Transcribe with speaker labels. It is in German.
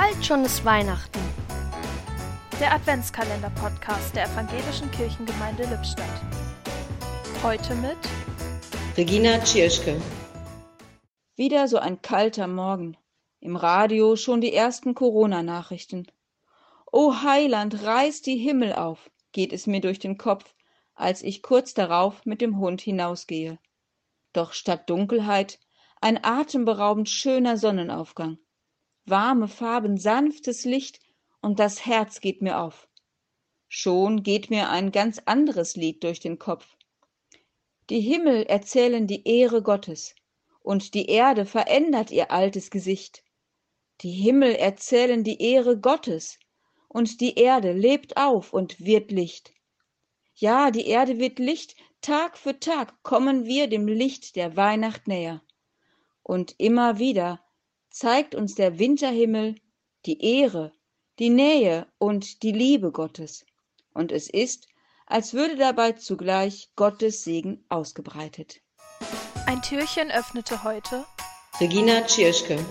Speaker 1: Bald schon ist Weihnachten.
Speaker 2: Der Adventskalender-Podcast der Evangelischen Kirchengemeinde Lippstadt. Heute mit
Speaker 3: Regina Tschirschke.
Speaker 4: Wieder so ein kalter Morgen. Im Radio schon die ersten Corona-Nachrichten. O Heiland, reiß die Himmel auf, geht es mir durch den Kopf, als ich kurz darauf mit dem Hund hinausgehe. Doch statt Dunkelheit ein atemberaubend schöner Sonnenaufgang. Warme Farben, sanftes Licht und das Herz geht mir auf. Schon geht mir ein ganz anderes Lied durch den Kopf. Die Himmel erzählen die Ehre Gottes, und die Erde verändert ihr altes Gesicht. Die Himmel erzählen die Ehre Gottes, und die Erde lebt auf und wird Licht. Ja, die Erde wird Licht, Tag für Tag kommen wir dem Licht der Weihnacht näher. Und immer wieder zeigt uns der Winterhimmel die Ehre die Nähe und die Liebe Gottes. Und es ist, als würde dabei zugleich Gottes Segen ausgebreitet.
Speaker 2: Ein Türchen öffnete heute
Speaker 3: Regina Tschirschke.